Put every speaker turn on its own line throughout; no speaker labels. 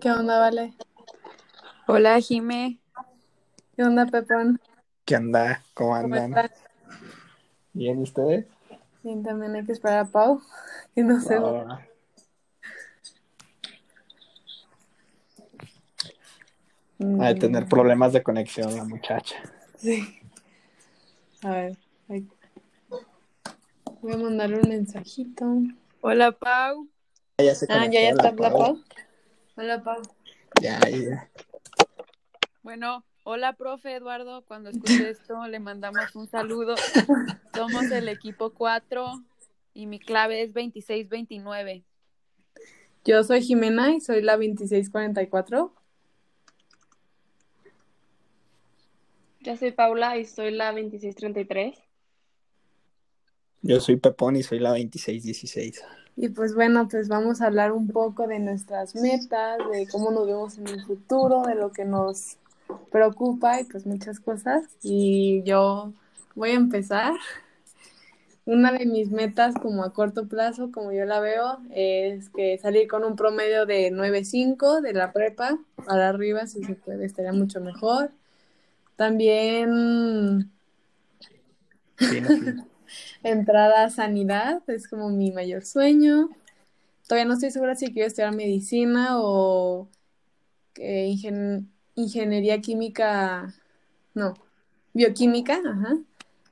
¿Qué onda, Vale?
Hola, Jime.
¿Qué onda, Pepón?
¿Qué onda? ¿Cómo
¿Cómo
andan?
estás?
¿Bien ¿y ustedes?
Bien, también hay que esperar a Pau, que no sé.
Ah,
Mm,
ha de tener problemas de conexión la muchacha.
Sí. A ver, voy a mandarle un mensajito.
Hola, Pau.
Ya se
Ah, ya, ya
conectó
está
la
la Pau. Hola, Pau.
Ya, ya.
Bueno, hola, profe Eduardo. Cuando escuche esto, le mandamos un saludo. Somos el equipo 4 y mi clave es 2629.
Yo soy Jimena y soy la 2644.
Yo soy Paula y soy la 2633.
Yo soy Pepón y soy la 2616.
Y pues bueno, pues vamos a hablar un poco de nuestras metas, de cómo nos vemos en el futuro, de lo que nos preocupa y pues muchas cosas. Y yo voy a empezar. Una de mis metas como a corto plazo, como yo la veo, es que salir con un promedio de 9.5 de la prepa para arriba, si se puede, estaría mucho mejor. También. Entrar a sanidad es como mi mayor sueño. Todavía no estoy segura si quiero estudiar medicina o eh, ingen- ingeniería química, no, bioquímica, ajá.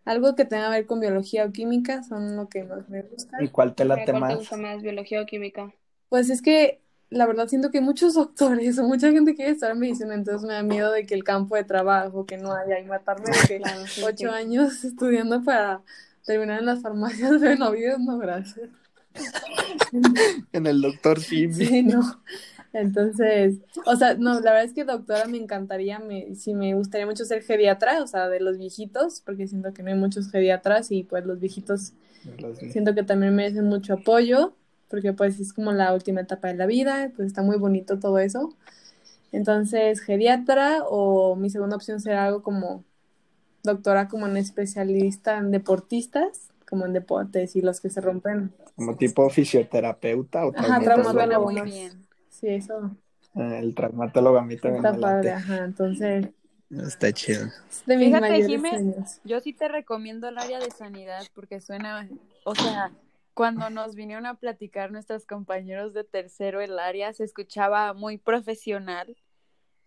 Algo que tenga que ver con biología o química son lo que más me gusta.
¿Y cuál te
¿Cuál
late
te
más?
gusta más, biología o química?
Pues es que la verdad siento que muchos doctores o mucha gente quiere estudiar medicina, entonces me da miedo de que el campo de trabajo, que no haya y matarme de que ocho años estudiando para terminar en las farmacias de Benavides, no, gracias.
En el doctor Simi.
Sí, no. Entonces, o sea, no, la verdad es que doctora me encantaría, me, sí me gustaría mucho ser geriatra, o sea, de los viejitos, porque siento que no hay muchos geriatras y pues los viejitos siento que también merecen mucho apoyo, porque pues es como la última etapa de la vida, pues está muy bonito todo eso. Entonces, geriatra o mi segunda opción será algo como doctora como en especialista en deportistas, como en deportes y los que se rompen.
Como tipo fisioterapeuta o
Ajá,
traumatólogo.
Suena muy bien.
Sí, eso
Ah, El traumatólogo a mí también
está
me
padre, ajá. Entonces,
Está chido.
de mis
Fíjate,
sueños.
Yo sí te recomiendo el área de sanidad porque suena, o sea, cuando nos vinieron a platicar nuestros compañeros de tercero el área se escuchaba muy profesional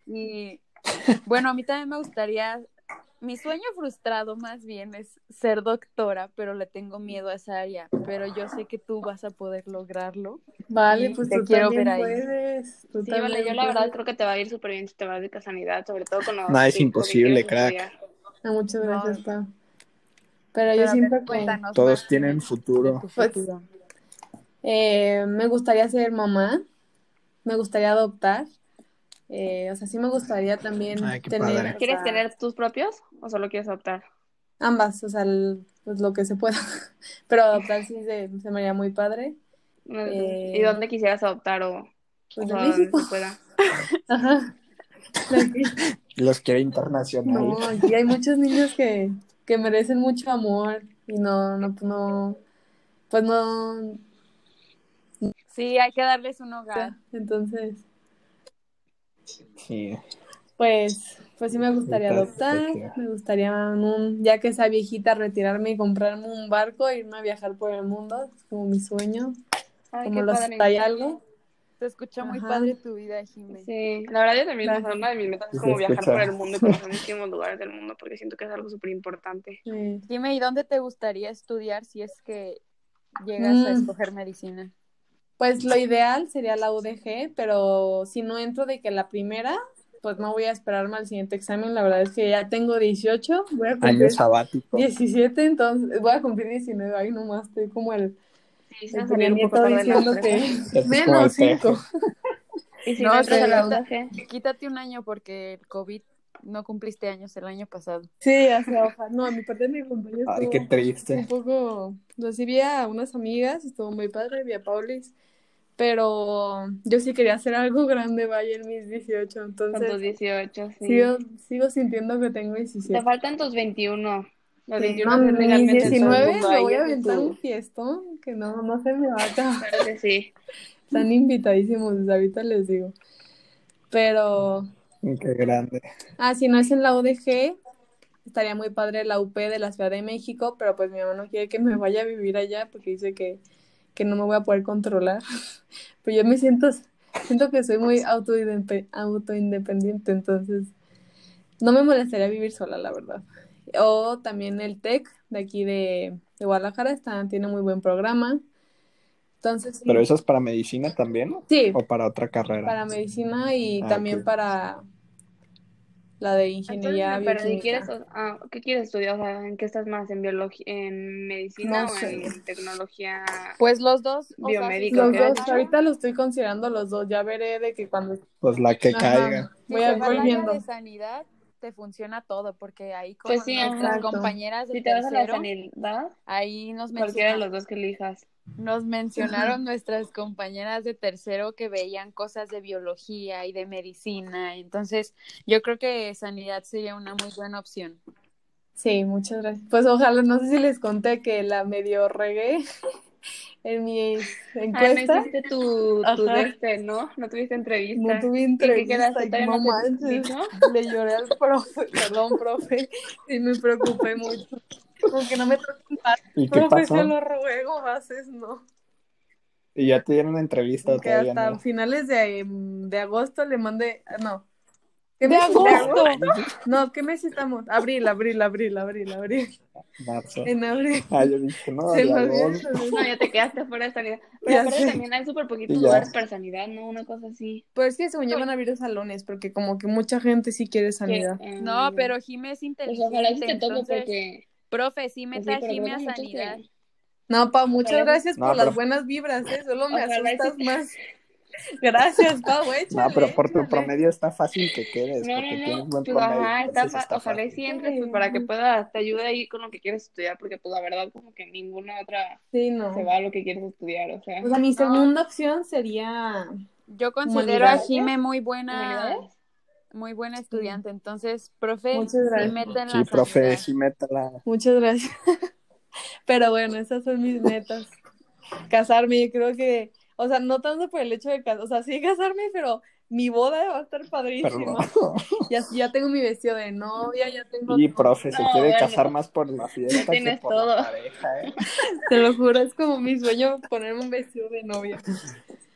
y bueno, a mí también me gustaría, mi sueño frustrado más bien es ser doctora, pero le tengo miedo a esa área, pero yo sé que tú vas a poder lograrlo.
Vale, pues
te
tú
quiero
también
ver ahí.
puedes. Tú
Sí, vale, yo la verdad creo que te va a ir súper bien si te vas de sanidad, sobre todo con los
No, es imposible, crack.
estudiar.
Ah, muchas
No.
gracias, Pau. Pero yo
Pero ver,
siento que
cuéntanos
Todos tienen futuro.
Pues,
futuro.
eh, me gustaría ser mamá, me gustaría adoptar. Eh, o sea, sí me gustaría también
Ay, qué
tener,
padre.
o
¿Quieres
sea,
tener tus propios o solo quieres adoptar?
ambas, o sea, el- pues lo que se pueda. Pero adoptar sí se, se me haría muy padre. Eh,
¿Y dónde quisieras adoptar o,
Pues
o
de
sea, donde
México.
se pueda?
Ajá.
Los quiero internacional.
No, aquí hay muchos niños que, que merecen mucho amor y no, no, no, pues no,
Sí, hay que darles un hogar.
entonces,
Sí.
pues, pues sí me gustaría adoptar, me gustaría un, ya que sea viejita, retirarme y comprarme un barco e irme a viajar por el mundo, es como mi sueño,
Ay,
como los hay algo.
Se escucha muy
Ajá.
padre tu vida, Jimé.
Sí, la verdad yo también,
Gracias.
una de mis metas es como viajar
escucha.
por el mundo y conocer muchísimos lugares del mundo porque siento que es algo súper importante.
Sí.
Dime, ¿y dónde te gustaría estudiar si es que llegas a
Mm.
escoger medicina?
Pues lo ideal sería la UDG, pero si no entro de que la primera, pues no voy a esperarme al siguiente examen. La verdad es que ya tengo 18, voy a
Año
cumplir
sabático.
17, entonces voy a cumplir 19. Ahí nomás estoy como el,
Sí, se
el
un
Nieto diciendo que menos
peje.
5.
Y si
No,
no, entras a la UDG,
Quítate un año porque el COVID no cumpliste años el año pasado.
Sí, hacia hoja. No, a mi parte de mi cumpleaños
Ay, qué
un
triste.
poco. Recibí a unas amigas, estuvo muy padre, vi a Paulis. Pero yo sí quería hacer algo grande, vaya, en mis 18.
con
Entonces,
tus 18, sí.
sigo, sigo sintiendo que tengo
Te
17.
faltan tus 21. Los
Sí,
21
no, mis
legalmente en todo el
19
mundo.
me voy a aventar un fiestón que no, no se me va a acabar.
Claro que sí.
Están invitadísimos, desde ahorita les digo. Pero,
Qué grande.
ah, si no es en la UDG, estaría muy padre la UP de la Ciudad de México, pero pues mi mamá no quiere que me vaya a vivir allá porque dice que, que no me voy a poder controlar. Pero yo me siento, siento que soy muy autoindepe- autoindependiente, entonces no me molestaría vivir sola, la verdad. O también el TEC de aquí de, de Guadalajara está, tiene muy buen programa. Entonces,
¿Pero eso es para medicina también?
sí,
¿O para otra carrera?
para medicina y
Ah,
también para la de
Entonces
ingeniería
me perdí.
bioquímica.
¿Quieres, ah, ¿Qué quieres estudiar? O sea, ¿en qué estás más? ¿En biología, en medicina
No
o
sé.
en tecnología?
Pues los dos, o sea, si
Los dos, ahorita lo estoy considerando los dos, ya veré de que cuando...
Pues la que
Ajá.
caiga.
si
Voy a
área
viendo.
de sanidad, te funciona todo, porque ahí con
Pues sí,
nuestras
Exacto.
compañeras de
Si te vas a la
tercero,
sanidad,
ahí nos
cualquiera de los dos que elijas.
Nos mencionaron nuestras compañeras de tercero que veían cosas de biología y de medicina, entonces yo creo que sanidad sería una muy buena opción.
Sí, muchas gracias. Pues ojalá, no sé si les conté que la medio regué en mis
Ah, no
encuestas.
hiciste tu, tu este, ¿no? No tuviste entrevista.
No tuve
¿Y qué
entrevista
quedaste?
y
¿Todavía
no
no
manches,
dijo?
le lloré al profe, perdón, profe, y me preocupé mucho. Porque no me traten
¿Y qué pasó?
lo ruego, haces no.
¿Y ya te dieron una entrevista o
Que
todavía
hasta
no?
finales de, em, de agosto le mandé, ah, no. ¿Qué
¡De
mes
agosto!
No, ¿qué mes estamos? Abril, abril, abril, abril, abril.
Marzo.
En abril.
Ah, yo dije, no,
Se
agosto.
No, ya te quedaste fuera de sanidad. Pero aparte también hay súper poquitos lugares para sanidad, ¿no? Una cosa así.
Pues es que según yo van a abrir salones, porque como que mucha gente sí quiere sanidad.
Que, eh,
No, pero Jimé es
Pues
inteligente,
ojalá sí te toque
entonces,
porque...
profe, sí
pues sí,
meta a sanidad.
No, Pau, muchas
Ojalá-
gracias
No,
por las buenas vibras, ¿eh? Solo me
Ojalá
asustas
sí.
más. Gracias, Pau, échale,
No, pero por tu
échale.
promedio está fácil que quedes,
No,
porque
no,
tienes
no,
buen
pues
promedio.
ajá, está ojalá y entres, pues para que puedas, te ayude ahí con lo que quieres estudiar, porque pues la verdad como que ninguna otra
Sí, no.
se va a lo que quieres estudiar, o sea.
O sea, mi segunda opción sería...
Yo considero a. Jimé muy buena,
¿Humanidades?
Muy buena estudiante, entonces, profe,
Muchas
sí
gracias.
meta en la
Sí, profe,
sanidad.
sí, métala.
Muchas gracias. Pero bueno, esas son mis metas. Casarme, yo creo que... O sea, no tanto por el hecho de casarme, o sea, sí casarme, pero mi boda va a estar padrísima.
no.
Ya, ya tengo mi vestido de novia, ya tengo...
Y profe, se
No,
quiere
bueno.
casar más por la fiesta que
Tienes
por
todo.
la pareja, ¿eh?
Te lo juro, es como mi sueño ponerme un vestido de novia.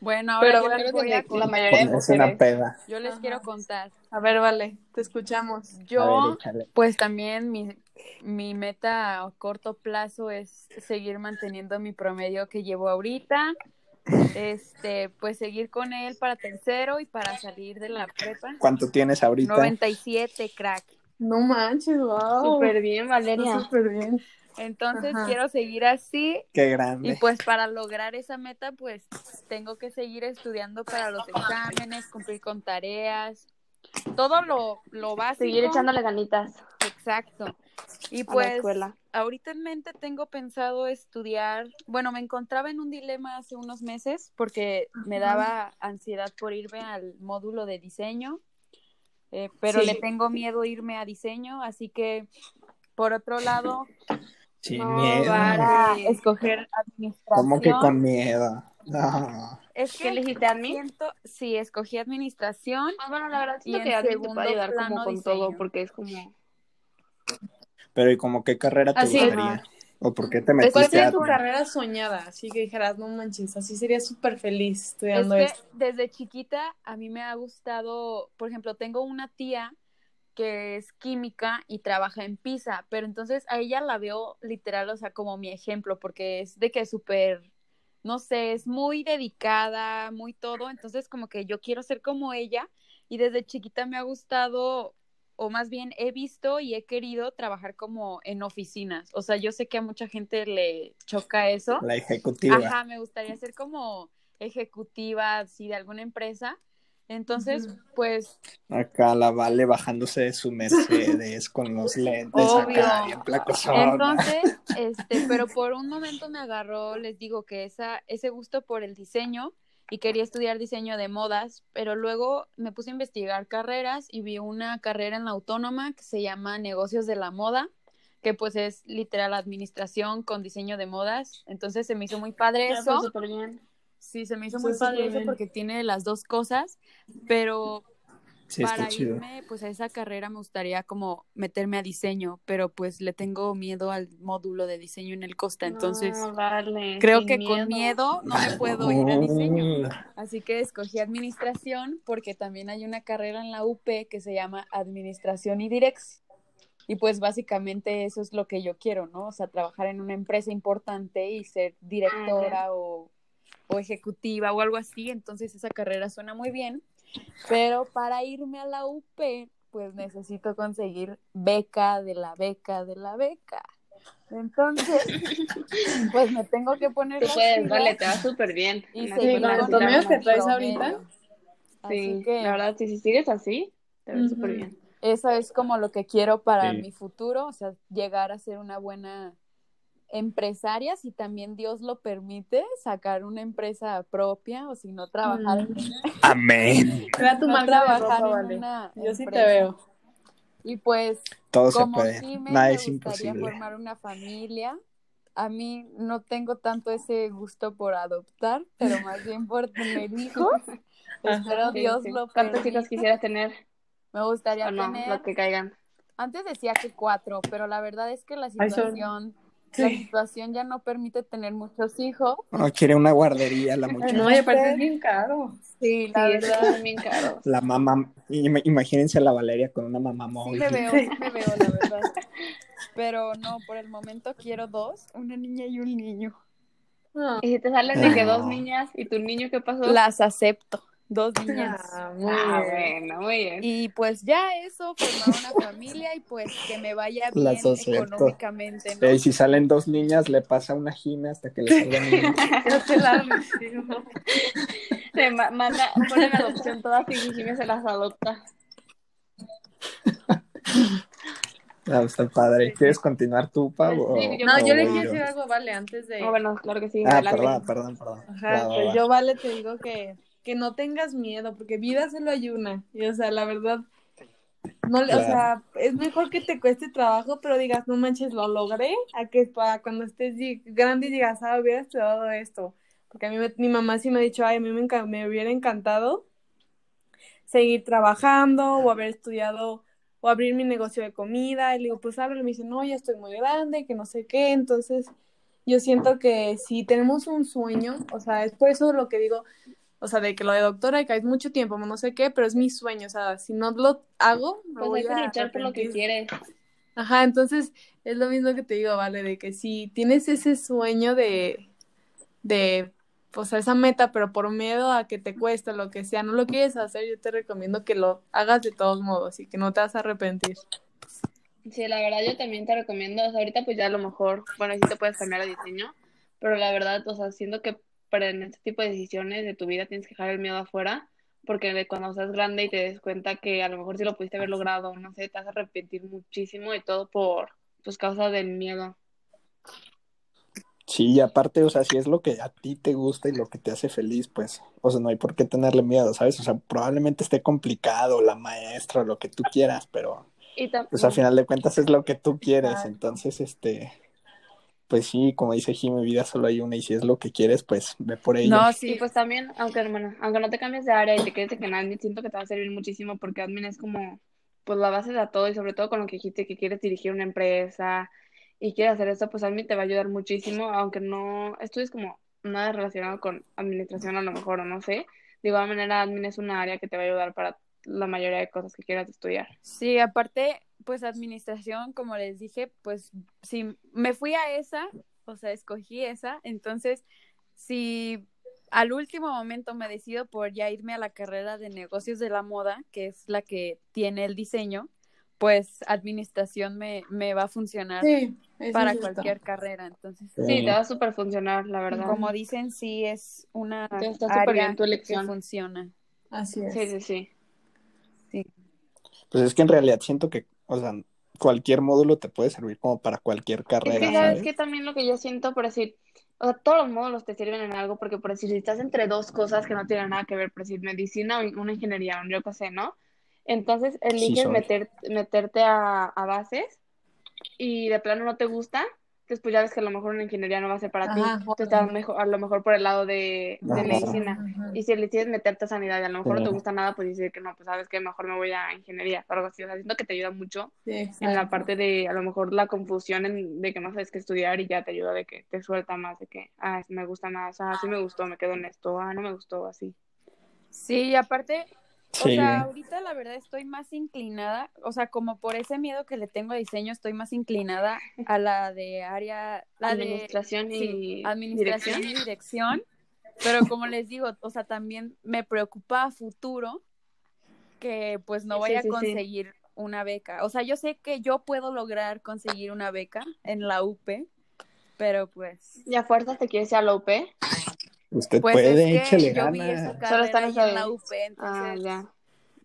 Bueno, ahora
Pero
yo
bueno,
les
creo
voy
que
a
la mayoría de
Ponerse una peda.
Yo les
Ajá.
quiero contar.
A ver, vale, te escuchamos.
Yo,
ver,
pues también mi, mi meta a corto plazo es seguir manteniendo mi promedio que llevo ahorita. Este, pues seguir con él para tercero y para salir de la prepa.
¿Cuánto tienes ahorita?
97, crack.
No manches, wow.
Súper bien, Valeria.
Súper bien.
Entonces
Ajá.
quiero seguir así
Qué
y
grande.
pues para lograr esa meta pues tengo que seguir estudiando para los exámenes, cumplir con tareas, todo lo, lo básico.
Seguir echándole ganitas
Exacto. Y pues ahorita en mente tengo pensado estudiar, bueno, me encontraba en un dilema hace unos meses porque me daba ansiedad por irme al módulo de diseño, eh, pero
Sí.
le tengo miedo irme a diseño, así que por otro lado,
Sin
No,
miedo.
para escoger administración.
¿Cómo que con miedo? No.
Es
¿Qué
que
elegiste a mí?
siento, sí, escogí administración.
Pues bueno, la verdad
Y
siento
en
que alguien te puede ayudar como con
diseño.
todo, porque es como...
Pero ¿y como qué carrera te
Así,
gustaría?
ajá.
¿O por qué te
¿Cuál
metiste
sería
a
tu carrera soñada? Así que dijeras, no manches, así sería súper feliz
Es
estudiando
que
esto.
desde chiquita a mí me ha gustado, por ejemplo, tengo una tía que es química y trabaja en PISA, pero entonces a ella la veo literal, o sea, como mi ejemplo, porque es de que súper, no sé, es muy dedicada, muy todo, entonces como que yo quiero ser como ella y desde chiquita me ha gustado, o más bien he visto y he querido trabajar como en oficinas, o sea, yo sé que a mucha gente le choca eso.
La ejecutiva.
Ajá, me gustaría ser como ejecutiva, así, de alguna empresa. Entonces, pues,
Acá la Vale bajándose de su Mercedes con los lentes
Obvio.
acá bien placosona.
entonces, este, pero por un momento me agarró, les digo, que esa, ese gusto por el diseño y quería estudiar diseño de modas, pero luego me puse a investigar carreras y vi una carrera en la autónoma que se llama Negocios de la Moda, que pues es literal administración con diseño de modas. Entonces se me hizo muy padre
Ya,
eso.
pues.
Sí, se me hizo muy padre eso porque tiene las dos cosas, pero
Sí,
para
chido.
irme pues a esa carrera me gustaría como meterme a diseño, pero pues le tengo miedo al módulo de diseño en el Costa, entonces
No, dale,
creo que con miedo no me puedo ir a diseño. Así que escogí administración porque también hay una carrera en la UP que se llama administración y dirección. Y pues básicamente eso es lo que yo quiero, ¿no? O sea, trabajar en una empresa importante y ser directora o, o ejecutiva o algo así. Entonces esa carrera suena muy bien. Pero para irme a la UP, pues necesito conseguir beca de la beca de la beca. Entonces, pues me tengo que poner
Tú puedes,
pilas
vale, te va súper bien.
y
Sí, con los que traes ahorita.
Así
Sí,
que
la verdad, si, si sigues así, te ves
Ujú.
súper bien.
eso es como lo que quiero para
Sí.
mi futuro, o sea, llegar a ser una buena empresaria, si también Dios lo permite, sacar una empresa propia o si no trabajar en una,
Amén.
Tu
no trabajar
ropa,
en
vale.
una
Yo sí te veo.
Y pues
Todo se
como
puede.
Jime,
Nada
me
es
gustaría
imposible.
formar una familia. A mí no tengo tanto ese gusto por adoptar, pero más bien por tener hijos. Espero
Sí,
Dios
sí.
lo
¿Cuántos hijos quisieras tener?
Me gustaría
no,
tener
los que caigan.
Antes decía que cuatro, pero la verdad es que la
Ay, son-
la
Sí.
situación ya no permite tener muchos hijos.
No, quiere una guardería la muchacha.
no, y aparte es bien caro.
Sí,
Sí,
la verdad.
son bien caros.
La mamá, im- imagínense a la Valeria con una mamá
Sí
móvil.
me veo, sí me veo, la verdad. Pero no, por el momento quiero dos, una niña y un niño.
No.
Y si te salen de que dos niñas y tu niño, ¿qué pasó?
Las acepto, dos niñas.
Ah, muy
Ah,
bien.
bueno, muy bien.
Y pues ya eso, formar una familia y pues que me vaya bien
Las
económicamente, ¿no?
Y si salen dos niñas, le pasa una gime hasta que le salgan niños.
Yo te la.
Se ma- manda, ponen adopción todas y Jimmy se las adopta.
Ah, está padre. ¿Quieres continuar tú, Pau? o-
Sí, yo-
No, yo le quiero decir algo, vale, antes de...
Oh, bueno, claro que sí.
Ah,
adelante.
perdón, perdón, perdón.
Ajá,
Va, va,
pues
va.
yo, vale, te digo que, que no tengas miedo, porque vida solo hay una. Y, o sea, la verdad, no, le- o sea, es mejor que te cueste trabajo, pero digas, no manches, lo logré, a que para cuando estés grande y digas, ah, hubiera estudiado esto. Porque a mí, me- mi mamá sí me ha dicho, ay, a mí me, me hubiera encantado seguir trabajando o haber estudiado o abrir mi negocio de comida. Y le digo, pues ábrelo. Y me dice, no, ya estoy muy grande, que no sé qué. Entonces, yo siento que si tenemos un sueño, o sea, es por eso lo que digo, o sea, de que lo de doctora, que hay mucho tiempo, no sé qué, pero es mi sueño, o sea, si no lo hago, me
Pues
voy
hay que
a
luchar por lo que quieres.
Ajá, entonces es lo mismo que te digo, vale, de que si tienes ese sueño de, de, o sea, esa meta, pero por miedo a que te cueste lo que sea, no lo quieres hacer, yo te recomiendo que lo hagas de todos modos y que no te vas a arrepentir.
Sí, la verdad yo también te recomiendo, o sea, ahorita pues ya a lo mejor, bueno, sí te puedes cambiar de diseño, pero la verdad, o sea, siento que para en este tipo de decisiones de tu vida tienes que dejar el miedo afuera, porque de cuando seas grande y te des cuenta que a lo mejor si lo pudiste haber logrado, no sé, te vas a arrepentir muchísimo y todo por, pues, causa del miedo.
Sí, y aparte, o sea, si es lo que a ti te gusta y lo que te hace feliz, pues, o sea, no hay por qué tenerle miedo, ¿sabes? O sea, probablemente esté complicado, la maestra, o lo que tú quieras, pero,
Y
pues, al final de cuentas es lo que tú quieres, entonces, este, pues sí, como dice Jimmy, vida solo hay una, y si es lo que quieres, pues, ve por ello.
No,
Y
sí,
pues también, aunque, bueno, aunque no te cambies de área y te quedes en admin, siento que te va a servir muchísimo porque admin es como, pues la base de todo y sobre todo con lo que dijiste que quieres dirigir una empresa y quieres hacer esto, pues admin te va a ayudar muchísimo, aunque no estudies como nada relacionado con administración a lo mejor o no sé. De igual manera, admin es una área que te va a ayudar para la mayoría de cosas que quieras estudiar.
Sí, aparte, pues administración, como les dije, pues si me fui a esa, o sea, escogí esa, entonces si al último momento me decido por ya irme a la carrera de negocios de la moda, que es la que tiene el diseño, pues administración me, me va a funcionar
Sí,
para cualquier carrera, entonces
Sí, te va a súper funcionar, la verdad.
como dicen, sí es una
está súper
área
bien tu
que
elección.
funciona.
Así es.
Sí, sí, sí.
Sí.
Pues es que en realidad siento que, o sea, cualquier módulo te puede servir como para cualquier
Es
carrera,
que sabes
¿sabes?
que también lo que yo siento, por decir, o sea, todos los módulos te sirven en algo, porque por decir, si estás entre dos cosas que no tienen nada que ver, por decir, medicina o una ingeniería, o yo qué sé, ¿no? Entonces eliges
son.
meter, meterte a, a bases y de plano no te gusta, entonces pues ya ves que a lo mejor una ingeniería no va a ser para ti,
Ajá,
tú estás mejor, a lo mejor por el lado de, de
Ajá.
medicina.
Ajá.
Y si le decides meterte a sanidad y a lo mejor no te
Sí.
gusta nada, pues dices que no, pues sabes que mejor me voy a ingeniería o algo así. O sea, siento que te ayuda mucho
Sí,
en la parte de a lo mejor la confusión en- de que no sabes qué estudiar y ya te ayuda de que te suelta más, de que, ah, me gusta más, ah, sí me gustó, me quedo en esto, ah, no me gustó, así.
Sí, y aparte, o sea, ahorita la verdad estoy más inclinada, o sea, como por ese miedo que le tengo a diseño, estoy más inclinada a la de área, la de
Administración y
sí, administración
dirección.
y dirección, pero como les digo, o sea, también me preocupa a futuro que pues no
Sí,
vaya
sí,
a
sí.
conseguir una beca. O sea, yo sé que yo puedo lograr conseguir una beca en la UP, pero pues
¿Y a fuerzas te quieres ir a la UP?
Usted
pues
puede,
es que
échale
yo vi esa.
Solo está en
la UP,
Ah,
entonces
ya.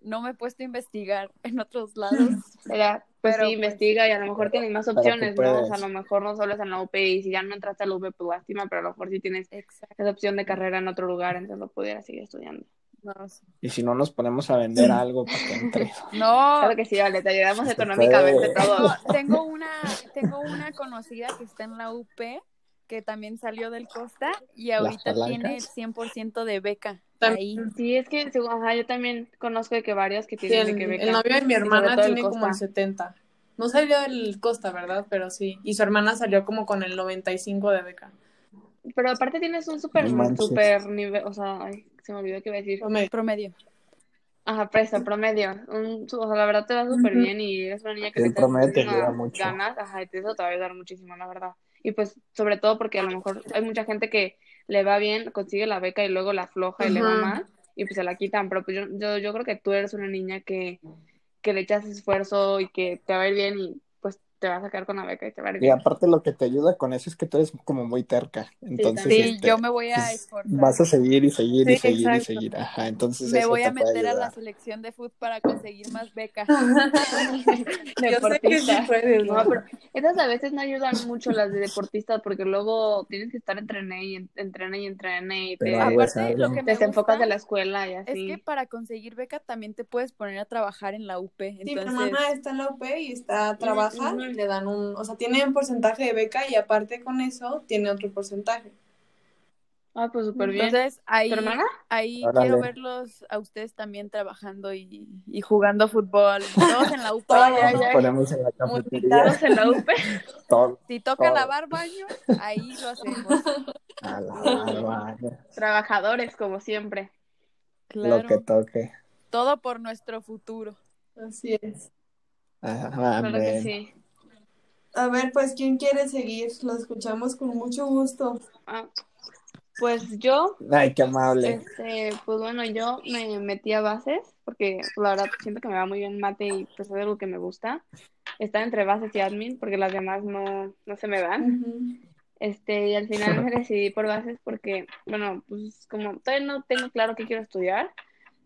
no me he puesto a investigar en otros lados.
Era, pues
Pero,
sí,
pues,
investiga y a lo mejor tienes más opciones, ¿no? O sea, a lo mejor no solo es en la UP y si ya no entraste a la UP, pues lástima, pero a lo mejor sí tienes
Exacto.
esa opción de carrera en otro lugar, entonces lo pudieras seguir estudiando.
No, sí.
Y si no, nos ponemos a vender algo para que entre.
No,
Claro que sí, vale, te ayudamos económicamente
tengo, tengo una, tengo una conocida que está en la UP, que también salió del Costa, y ahorita tiene el
palancas?
100% de beca ahí.
Sí, es que, según- ajá, yo también conozco de que varios que
Sí,
tienen de
el,
que beca.
el novio de mi hermana
el
tiene como el
Costa.
70. No salió del Costa, ¿verdad? Pero sí. Y su hermana salió como con el 95 de beca.
Pero aparte tienes un súper, súper nivel, o sea, ay, se me olvidó que iba a decir.
Promedio.
Promedio.
Ajá, precio, promedio. Un, su- o sea, la verdad te va súper bien y eres una niña que
El promedio te mucho.
ganas, ajá, y eso te va a ayudar muchísimo, la verdad. Y pues, sobre todo porque a lo mejor hay mucha gente que le va bien, consigue la beca y luego la afloja y le va mal y pues se la quitan, pero pues yo, yo, yo creo que tú eres una niña que, que le echas esfuerzo y que te va a ir bien y te vas a quedar con la beca y te va a ir
Y aparte lo que te ayuda con eso es que tú eres como muy terca. Entonces.
Sí,
este,
yo me voy a
pues,
esforzar.
vas a seguir y seguir y
Sí,
seguir y
exacto.
seguir. Ajá, entonces
Me
eso
voy a meter a la selección de fútbol para conseguir más becas.
Yo sé que sí puedes,
No,
¿no?
pero esas a veces no ayudan mucho las de deportistas porque luego tienes que estar entrené y en- entrené y entrené y te,
es
Aparte, lo que
te
me
desenfocas de la escuela y
es
así.
que para conseguir beca también te puedes poner a trabajar en la UP.
Sí, mi
Entonces,
hermana está en la UP y está, trabaja, le dan un, o sea, tiene un porcentaje de beca y aparte con eso tiene otro porcentaje.
Ah, pues súper bien.
entonces ahí, ahí
Órale.
quiero verlos a ustedes también trabajando y, y jugando fútbol. Todos en la UP.
Todo,
Ay, ay, ay.
Ponemos en la cafetería
Todos en la UP.
todo.
Si toca
Todo.
lavar baños, ahí lo hacemos.
A la vaya,
Trabajadores, como siempre.
Claro.
Lo que toque.
Todo por nuestro futuro.
Así es.
Ajá,
Claro que sí.
A ver, pues, ¿quién quiere seguir? Lo escuchamos con mucho gusto.
Ah, pues yo,
Ay, qué amable.
este, pues bueno, yo me metí a bases porque la verdad siento que me va muy bien mate y pues es algo que me gusta. Está entre bases y admin porque las demás no, no se me dan. Este, y al final me decidí por bases porque, bueno, pues como todavía no tengo claro qué quiero estudiar,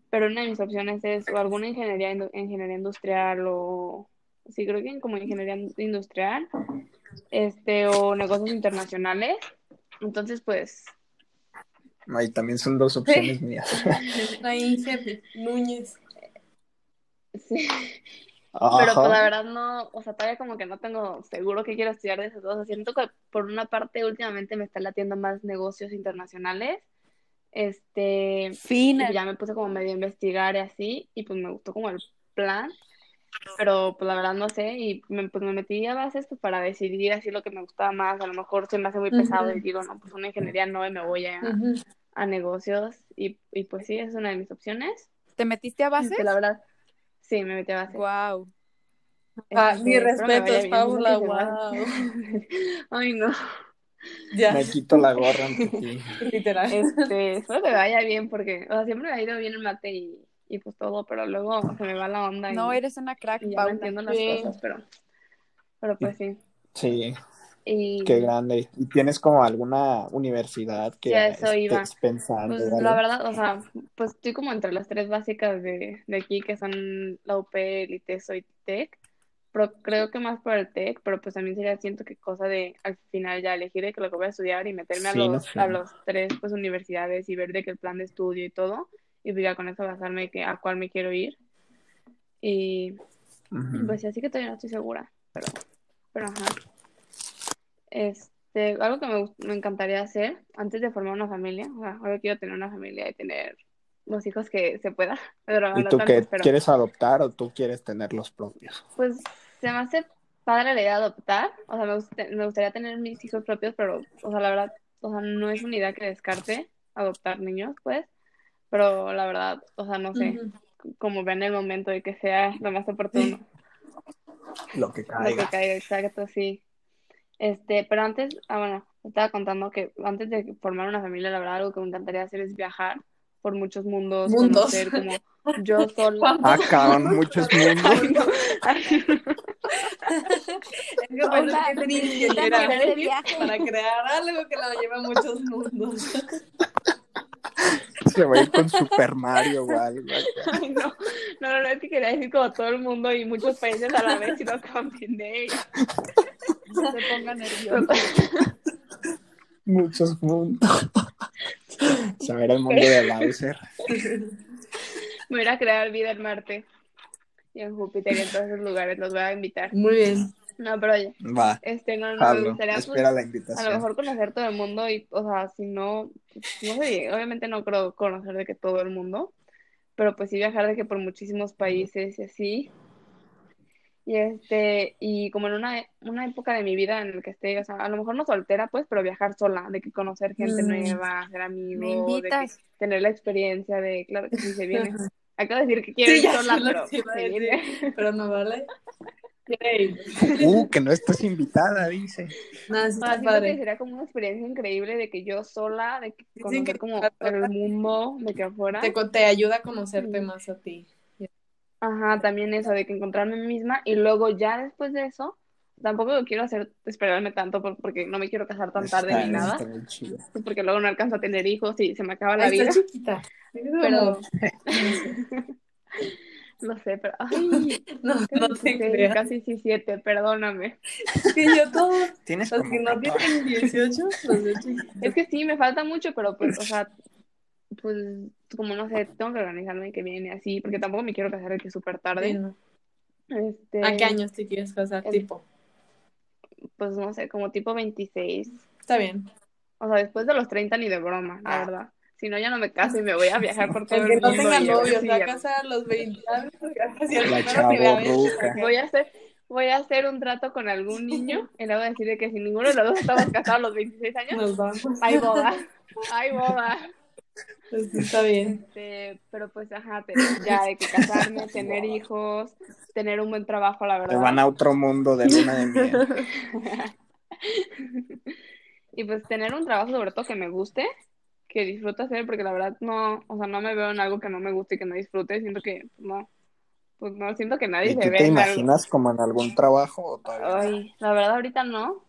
pero una de mis opciones es o alguna ingeniería, ingeniería industrial o, sí, creo que como ingeniería industrial, este, o negocios internacionales. Entonces, pues,
Ay, también son dos opciones mías.
Ahí, Jefe Núñez.
sí. Pero pues la verdad no, o sea, todavía como que no tengo seguro que quiero estudiar de esas dos. O sea, siento que por una parte últimamente me está latiendo más negocios internacionales. Este,
Fina.
ya me puse como medio a investigar y así, y pues me gustó como el plan, pero pues la verdad no sé, y me, pues me metí a bases pues para decidir así lo que me gustaba más, a lo mejor se me hace muy pesado y
Ujú.
digo, no, pues una ingeniería no, y me voy a, a negocios, y, y pues sí, es una de mis opciones,
¿Te metiste a bases?
la verdad, sí, me metí a bases.
Wow.
Ah,
Este,
mi
espero me
respeto, Paula, wow.
Ay, no.
Ya,
Me quito la gorra ante ti.
literal.
Este, espero que me vaya bien porque, o sea, siempre me ha ido bien el mate y, y pues todo, pero luego se me va la onda
No,
y,
eres una crack,
y ya no entiendo las
Sí.
cosas, pero, pero pues sí.
Sí,
Y
qué grande. ¿Y tienes como alguna universidad que
Sí, a eso
estés
iba.
pensando?
pues la verdad, o sea, pues estoy como entre las tres básicas de, de aquí, que son la UP, el ITESO y TEC, pero creo que más por el TEC, pero pues también sería, siento que cosa de al final ya elegir de que lo que voy a estudiar y meterme
Sí,
a
no
los,
sé.
a los tres pues universidades y ver de que el plan de estudio y todo, y pues ya con eso basarme que a cuál me quiero ir. Y
Ujú.
pues sí, así que todavía no estoy segura, pero, pero ajá. Este, algo que me, me encantaría hacer antes de formar una familia, o sea, ahora quiero tener una familia y tener los hijos que se pueda, pero
¿Y tú qué?
espero.
¿Quieres adoptar o tú quieres tener los propios?
Pues se me hace padre la idea de adoptar, o sea, me, gust- me gustaría tener mis hijos propios, pero, o sea, la verdad, o sea, no es una idea que descarte adoptar niños, pues, pero la verdad, o sea, no sé,
Ujú.
como vean el momento de que sea lo más oportuno.
Lo que
Lo que
caiga.
caiga, exacto, sí. Este, pero antes, ah, bueno, te estaba contando que antes de formar una familia, la verdad, algo que me encantaría hacer es viajar por muchos mundos,
Mundos.
conocer como yo sola.
¿Cuántos
Ah, muchos mundos.
Ay, no. Ay,
Es que
Hola,
es que para crear algo que lo lleva a muchos mundos.
Se va a ir con Super Mario o algo.
ay, no, no, no, no, es que quería decir como todo el mundo y muchos países a la vez y lo combiné.
No se ponga nervioso.
Muchos mundos. Saber el mundo de Bowser.
Me voy a crear vida en Marte y en Júpiter y en todos esos lugares, los voy a invitar.
Muy bien.
No, pero oye,
Va,
este, no, no, me gustaría pues,
la
a lo
invitación.
mejor conocer todo el mundo y, o sea, si no, no sé, obviamente no creo conocer de que todo el mundo, pero pues sí viajar de que por muchísimos países y así. Y este, y como en una, una época de mi vida en la que esté, o sea, a lo mejor no soltera, pues, pero viajar sola, de que conocer gente
Mm.
nueva, hacer
¿Me
amigos, de que tener la experiencia de, claro que sí se viene. Acabo de decir que quiero
Sí,
ir sola, se viene.
Pero no vale.
Uh, que no estás invitada, dice.
Nada, sí
O sea,
está
siento que
padre.
sería como una experiencia increíble de que yo sola, de que conocer
que
como el mundo, de que afuera.
Te, ayuda a conocerte
Mm.
más a ti.
Ajá, también eso, de que encontrarme misma y luego ya después de eso, tampoco quiero hacer esperarme tanto por- porque no me quiero casar tan tarde ni nada,
chido.
porque luego no alcanzo a tener hijos y se me acaba la
Ay,
vida,
está chiquita. Es
pero no sé, pero ay,
No,
casi
no te
16,
creas.
casi 17, perdóname.
Que yo todo.
Tienes
Los que no
14.
tienen 18, los.
Es que sí, me falta mucho, pero pues, o sea, pues como no sé, tengo que organizarme que viene así, porque tampoco me quiero casar de que súper
Sí,
tarde.
no.
Este,
¿A qué años te quieres casar?
el-
Tipo.
Pues no sé, como tipo 26.
Está bien.
O sea, después de los 30 ni de broma, la
Ah.
verdad. Si no, ya no me caso y me voy a viajar por todo
El que
el
no
mundo.
tenga
y
novio, se va a casar a los 20 años.
Voy a hacer, voy a hacer un trato con algún niño y le voy a decir de que si ninguno de los dos estamos casados a los 26 años,
Nos vamos.
hay boda. Hay boda.
Pues sí, está bien.
Este, pero pues ajá, te- ya hay que casarme, tener hijos, tener un buen trabajo, la
Te
verdad.
van a otro mundo de luna de miel.
Y pues tener un trabajo sobre todo que me guste, que disfrute hacer, porque la verdad no, o sea, no me veo en algo que no me guste y que no disfrute, siento que pues, no, pues no, siento que nadie
¿Y
se ve
te
algo.
imaginas como en algún trabajo o todavía no?
Ay, la verdad ahorita no.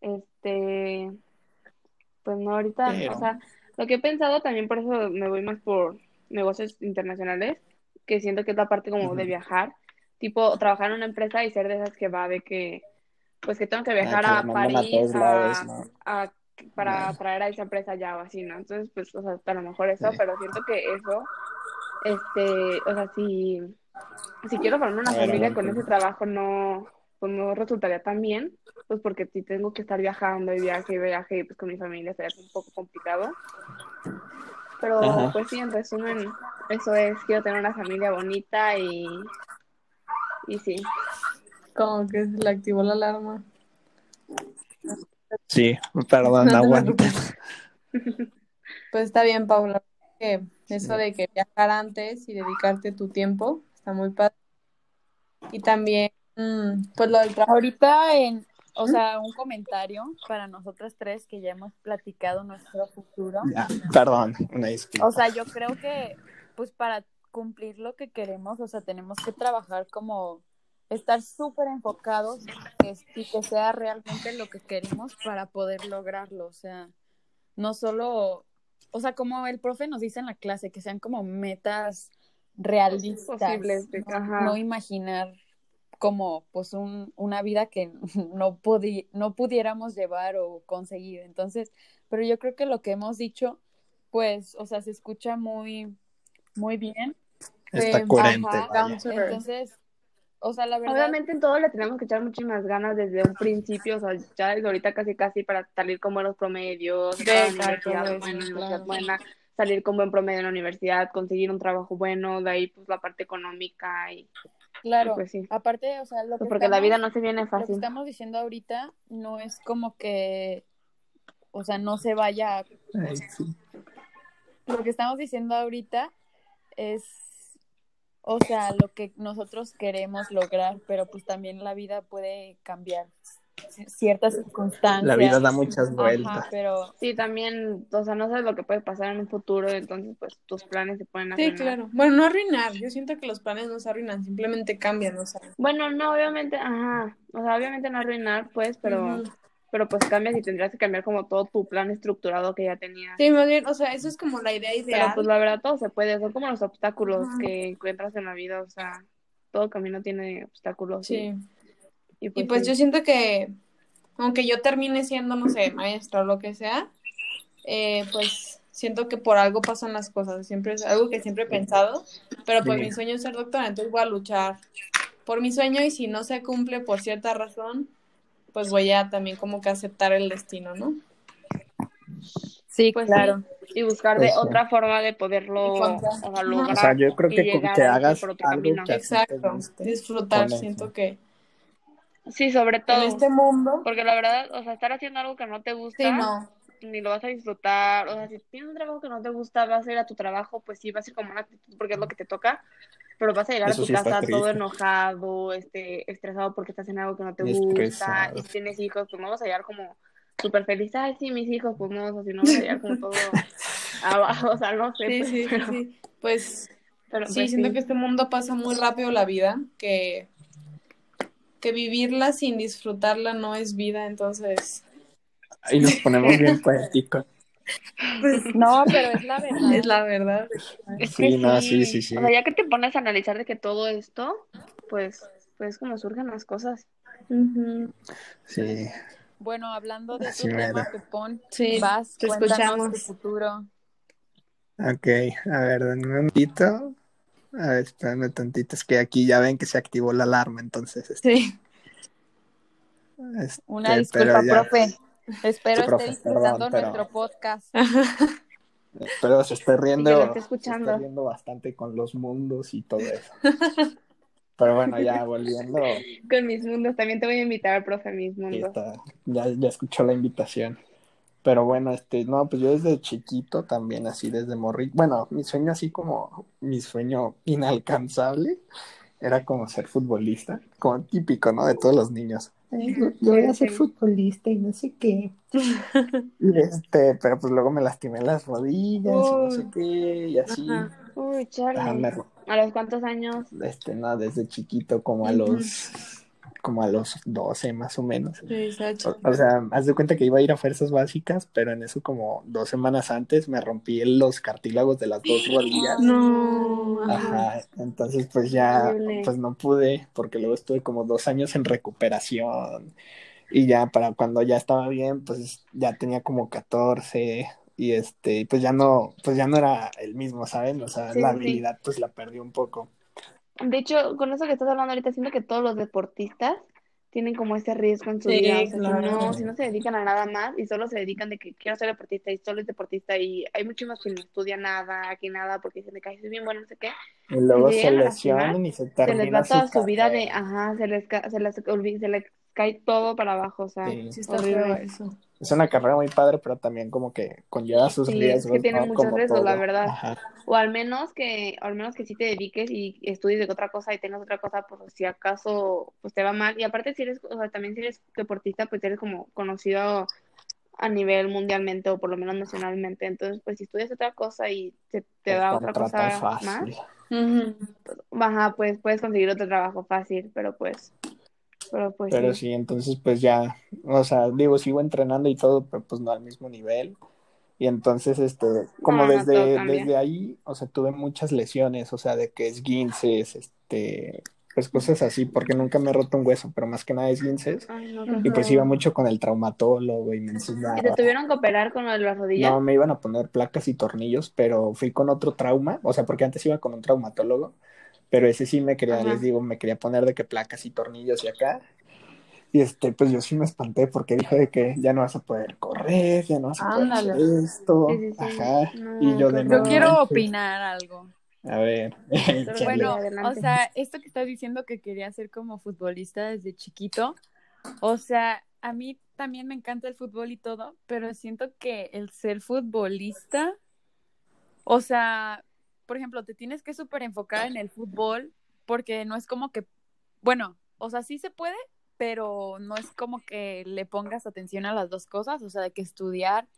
Este, pues no, ahorita,
Pero-
o sea, lo que he pensado también por eso me voy más por negocios internacionales, que siento que es la parte como de viajar, tipo trabajar en una empresa y ser de esas que va de que, pues que tengo que viajar
Ah, que
a París
todos
a,
lados, ¿no?
a- para
Ya.
traer a esa empresa ya o así, ¿no? Entonces, pues, o sea, a lo mejor eso,
Sí.
pero siento que eso, este, o sea, si, si quiero formar una
ver,
familia con ese trabajo, no, pues no resultaría tan bien, pues porque si tengo que estar viajando y viaje y viaje, y pues con mi familia sería un poco complicado. Pero,
Ajá.
pues sí, en resumen, eso es, quiero tener una familia bonita y, y sí.
Como que se le activó la alarma.
Sí, perdón,
No
aguanta.
Pues está bien, Paula. Que eso de que viajar antes y dedicarte tu tiempo está muy padre. Y también, mm, pues lo del trabajo.
Ahorita en, o sea, un comentario para nosotras tres que ya hemos platicado nuestro futuro.
Ya, perdón, una disculpa.
O sea, yo creo que, pues para cumplir lo que queremos, o sea, tenemos que trabajar como estar súper enfocados y que sea realmente lo que queremos para poder lograrlo. O sea, no solo, o sea, como el profe nos dice en la clase, que sean como metas realistas,
Posibles de-
no,
ajá.
no imaginar como pues un, una vida que no, pudi- no pudiéramos llevar o conseguir. Entonces, pero yo creo que lo que hemos dicho, pues, o sea, se escucha muy, muy bien.
Está
eh,
coherente,
Ajá. Entonces, O sea, la verdad.
Obviamente en todo le tenemos que echar muchísimas ganas desde un principio, o sea, ya desde ahorita casi casi para salir con buenos promedios,
Exacto,
universidad buena, universidad
claro.
buena, salir con buen promedio en la universidad, conseguir un trabajo bueno, de ahí pues la parte económica y
Claro.
pues sí.
Aparte, o sea, lo que
Pues porque la vida
estamos-
no se viene
lo que
fácil.
estamos diciendo ahorita no es como que, o sea, no se vaya.
Ay, sí.
Lo que estamos diciendo ahorita es, o sea, lo que nosotros queremos lograr, pero pues también la vida puede cambiar ciertas circunstancias.
La vida da muchas
Ajá,
vueltas.
pero
Sí, también, o sea, no sabes lo que puede pasar en un futuro, entonces pues tus planes se pueden
Sí,
arruinar.
claro. Bueno, no arruinar. Yo siento que los planes no se arruinan, simplemente cambian, o sea.
Bueno, no, obviamente, ajá, o sea, obviamente no arruinar, pues, pero. Pero pues cambias y tendrás que cambiar como todo tu plan estructurado que ya tenías.
Sí, más bien, o sea, eso es como la idea
Pero
ideal.
pues la verdad todo se puede, son como los obstáculos
Ajá.
que encuentras en la vida, o sea, todo camino tiene obstáculos.
Sí.
Y, y
Y
pues,
pues
sí.
yo siento que, aunque yo termine siendo, no sé, maestra o lo que sea, eh, pues siento que por algo pasan las cosas. Siempre es algo que siempre he pensado, pero pues
Sí.
mi sueño es ser doctora, entonces voy a luchar por mi sueño y si no se cumple por cierta razón, pues voy a también como que aceptar el destino, ¿no?
sí,
Pues
claro.
sí, y buscar de
Pues sí.
otra forma de poderlo o sea, lograr
O sea, yo creo que con que hagas
por otro
algo
camino.
que
Exacto, disfrutar, siento que
Sí, sobre
en
todo,
este mundo,
porque la verdad, o sea, estar haciendo algo que no te gusta,
sí, no,
ni lo vas a disfrutar, o sea, si tienes un trabajo que no te gusta, vas a ir a tu trabajo, pues sí, vas a ir como una actitud porque es lo que te toca, pero vas a llegar
Eso
a tu
sí
casa todo enojado, este, estresado porque estás en algo que no te
Estresado.
gusta, y si tienes hijos, pues no vas a llegar como súper feliz, ay, sí, mis hijos, pues no, o sea, si no vas a llegar como todo abajo, o sea, no sé,
sí,
pues,
sí,
pero,
sí, pues
pero
Sí,
pues
siento
sí.
que este mundo pasa muy rápido la vida, que, que vivirla sin disfrutarla no es vida, entonces
Ahí nos ponemos bien poéticos.
No, pero es la verdad.
es la verdad.
Es
Sí,
que
no, sí, sí, sí.
O sea, ya que te pones a analizar de que todo esto, pues, pues como surgen las cosas.
Sí.
Bueno, hablando de
Así
tu tema. Pepón,
Sí,
vas,
te escuchamos.
tu futuro.
Ok, a ver, denme un momentito. A ver, espérame tantito. Es que aquí ya ven que se activó la alarma, entonces. Este,
Sí,
este,
Una disculpa,
pero ya-
profe. Espero
Sí, profe,
esté disfrutando
perdón, pero-
nuestro podcast.
Pero se está riendo,
lo esté
se
escuchando.
está riendo bastante con los mundos y todo eso. Pero bueno, ya volviendo,
Con mis mundos, también te voy a invitar, profe, a mis mundos.
está, ya, ya escuchó la invitación. Pero bueno, este, no, pues yo desde chiquito también, así desde morri, bueno, mi sueño así como, mi sueño inalcanzable, era como ser futbolista, como típico, ¿no? De todos los niños. Yo- voy a ser futbolista y no sé qué. Y este, pero pues luego me lastimé las rodillas y no sé qué, y así.
Ajá.
Uy,
Ajá,
Charlie.
me-
¿A los cuántos años?
este, no, desde chiquito, como a los, como a los 12 más o menos.
sí, Sacha.
O, o sea, haz de cuenta que iba a ir a fuerzas básicas, pero en eso como dos semanas antes me rompí los cartílagos de las dos rodillas.
No, ajá.
Entonces pues ya, pues no pude, porque luego estuve como dos años en recuperación y ya para cuando ya estaba bien, pues ya tenía como 14 y este, pues ya no, pues ya no era el mismo, ¿saben? O sea,
Sí,
la
sí.
habilidad pues la perdí un poco.
De hecho, con eso que estás hablando ahorita, siento que todos los deportistas tienen como ese riesgo en su
Sí,
vida. O sea, si
claro.
no, si no se dedican a nada más y solo se dedican de que quiero ser deportista y solo es deportista y hay muchos más que no estudian nada, aquí nada, porque dicen de que "Ay, soy bien bueno, no sé qué.
Y luego
Si
se lesionan y se
Se les
termina
va toda su vida de, ajá, se les, ca- se les, olvi- se les cae todo para abajo, o sea,
Sí.
Sí está
horrible.
feo eso.
Es una carrera muy padre, pero también como que conlleva sus
Sí, es
riesgos,
que tiene
¿no?
muchos
Como
riesgos, la verdad.
Ajá.
O al menos que, o al menos que sí te dediques y estudies de otra cosa y tengas otra cosa, pues si acaso pues te va mal. Y aparte si eres, o sea, también si eres deportista, pues eres como conocido a nivel mundialmente o por lo menos nacionalmente. Entonces, pues si estudias otra cosa y te, te
Te
da otra cosa más,
fácil.
Ujú.
ajá, pues puedes conseguir otro trabajo fácil, pero pues, pero pues
Pero
sí.
sí, entonces pues ya, o sea, digo, sigo entrenando y todo, pero pues no al mismo nivel. Y entonces, este, como
No, no,
desde,
cambia.
desde ahí, o sea, tuve muchas lesiones, o sea, de que esguinces, este, pues cosas así, porque nunca me he roto un hueso, pero más que nada esguinces.
Ay, no.
Y pues iba mucho con el traumatólogo y me
¿Y te
enseñaba.
tuvieron que operar con lo de las rodillas?
No, me iban a poner placas y tornillos, pero fui con otro trauma, o sea, porque antes iba con un traumatólogo, pero ese sí me quería,
Ajá.
les digo, me quería poner de que placas y tornillos y acá. Y este, pues yo sí me espanté porque dijo de que ya no vas a poder correr, ya no vas a poder hacer esto.
Sí, sí, sí.
Ajá.
No,
y yo de.
Yo
no
quiero
manches.
opinar algo.
A ver,
Pero.
Bueno,
adelante.
o sea, esto que estás diciendo que quería ser como futbolista desde chiquito, o sea, a mí también me encanta el fútbol y todo, pero siento que el ser futbolista, o sea, por ejemplo, te tienes que súper enfocar en el fútbol porque no es como que, bueno, o sea, sí se puede, pero no es como que le pongas atención a las dos cosas, o sea, de que estudiar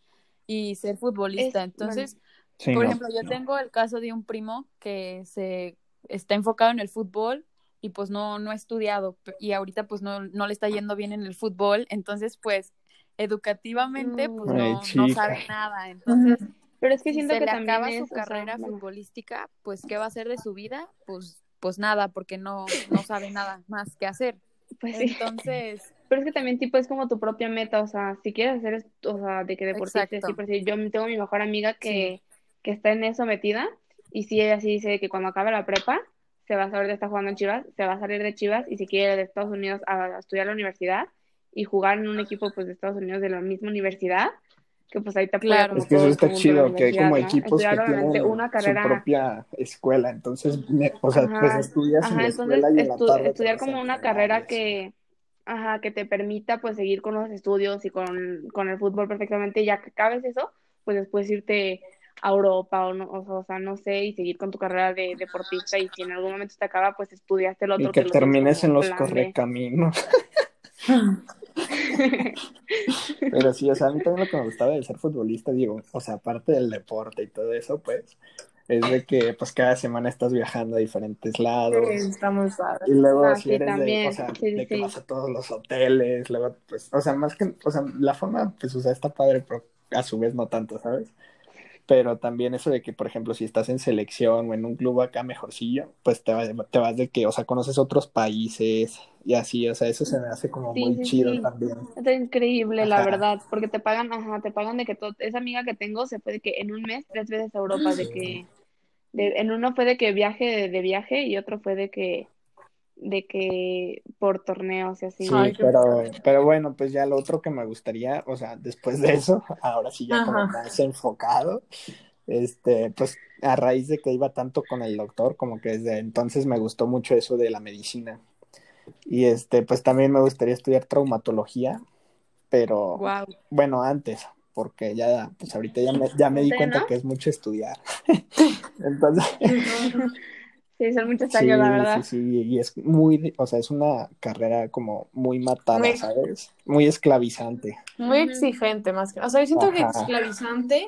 y ser futbolista.
Es-
Entonces,
Sí,
por
no,
ejemplo, yo
no.
tengo el caso de un primo que se está enfocado en el fútbol y pues no, no ha estudiado y ahorita pues no, no le está yendo bien en el fútbol, entonces pues educativamente pues
Ay,
no, sabe nada, entonces
Pero es que
si
siento
se
que
le
también
acaba
es,
su
sea,
carrera futbolística, pues ¿qué va a hacer de su vida? Pues pues nada, porque no, no sabe nada más que hacer.
pues sí.
Entonces,
Pero es que también tipo es como tu propia meta, o sea, si quieres hacer, o sea, de que deportista, sí, por decir, yo tengo mi mejor amiga que, que está en eso metida, y sí, ella sí dice que cuando acabe la prepa, se va a salir de estar jugando en Chivas, se va a salir de Chivas y si quiere de Estados Unidos a, a estudiar a la universidad y jugar en un equipo pues de Estados Unidos de la misma universidad, que pues ahí te apoya
Claro.
como
Es que eso está chido, que hay como equipos que
Estudiar obviamente
tienen
una
su
carrera
propia escuela, entonces, me- o sea,
Ajá,
pues estudias en
Ajá,
la
entonces
escuela y en la tarde
estudiar como una
y
carrera que, ajá, que te permita pues seguir con los estudios y con, con el fútbol perfectamente, y ya que acabes eso, pues después irte a Europa o no, o, sea, no sé, y seguir con tu carrera de deportista y si en algún momento te acaba, pues estudiaste el
Y
otro
que
lo tienes
termines en los correcaminos. Pero sí, o sea, a mí también lo que me gustaba de ser futbolista, digo, o sea, aparte del deporte y todo eso, pues, es de que, pues, cada semana estás viajando a diferentes lados.
Sí, padre.
Y luego,
Ah,
si
sí,
eres de,
también.
o sea,
Sí, sí,
de que vas a todos los hoteles, luego, pues, o sea, más que, o sea, la fama, pues, o sea, está padre, pero a su vez no tanto, ¿sabes? Pero también eso de que, por ejemplo, si estás en selección o en un club acá mejorcillo, pues te, vas- te vas de que, o sea, conoces otros países y así, o sea, eso se me hace como
Sí,
muy
sí,
chido
sí.
también.
Está increíble, la verdad, porque te pagan, ajá, te pagan de que todo, esa amiga que tengo se fue de que en un mes tres veces a Europa, de que, de, en uno fue de que viaje de, de viaje y otro fue de que, de que por torneos y así.
Sí,
Ay,
pero, pero bueno, pues ya lo otro que me gustaría, o sea, después de eso, ahora sí ya como más enfocado, este, pues a raíz de que iba tanto con el doctor, como que desde entonces me gustó mucho eso de la medicina. Y este, pues también me gustaría estudiar traumatología, pero
wow.
bueno, antes, porque ya, pues ahorita ya me, ya me di cuenta
¿no?
que es mucho estudiar. Entonces,
Sí, son muchos
sí,
años, la verdad.
sí, sí, y es muy, o sea, es una carrera como muy matada,
Muy-
¿sabes? Muy esclavizante.
Muy exigente más que. O sea, yo siento que esclavizante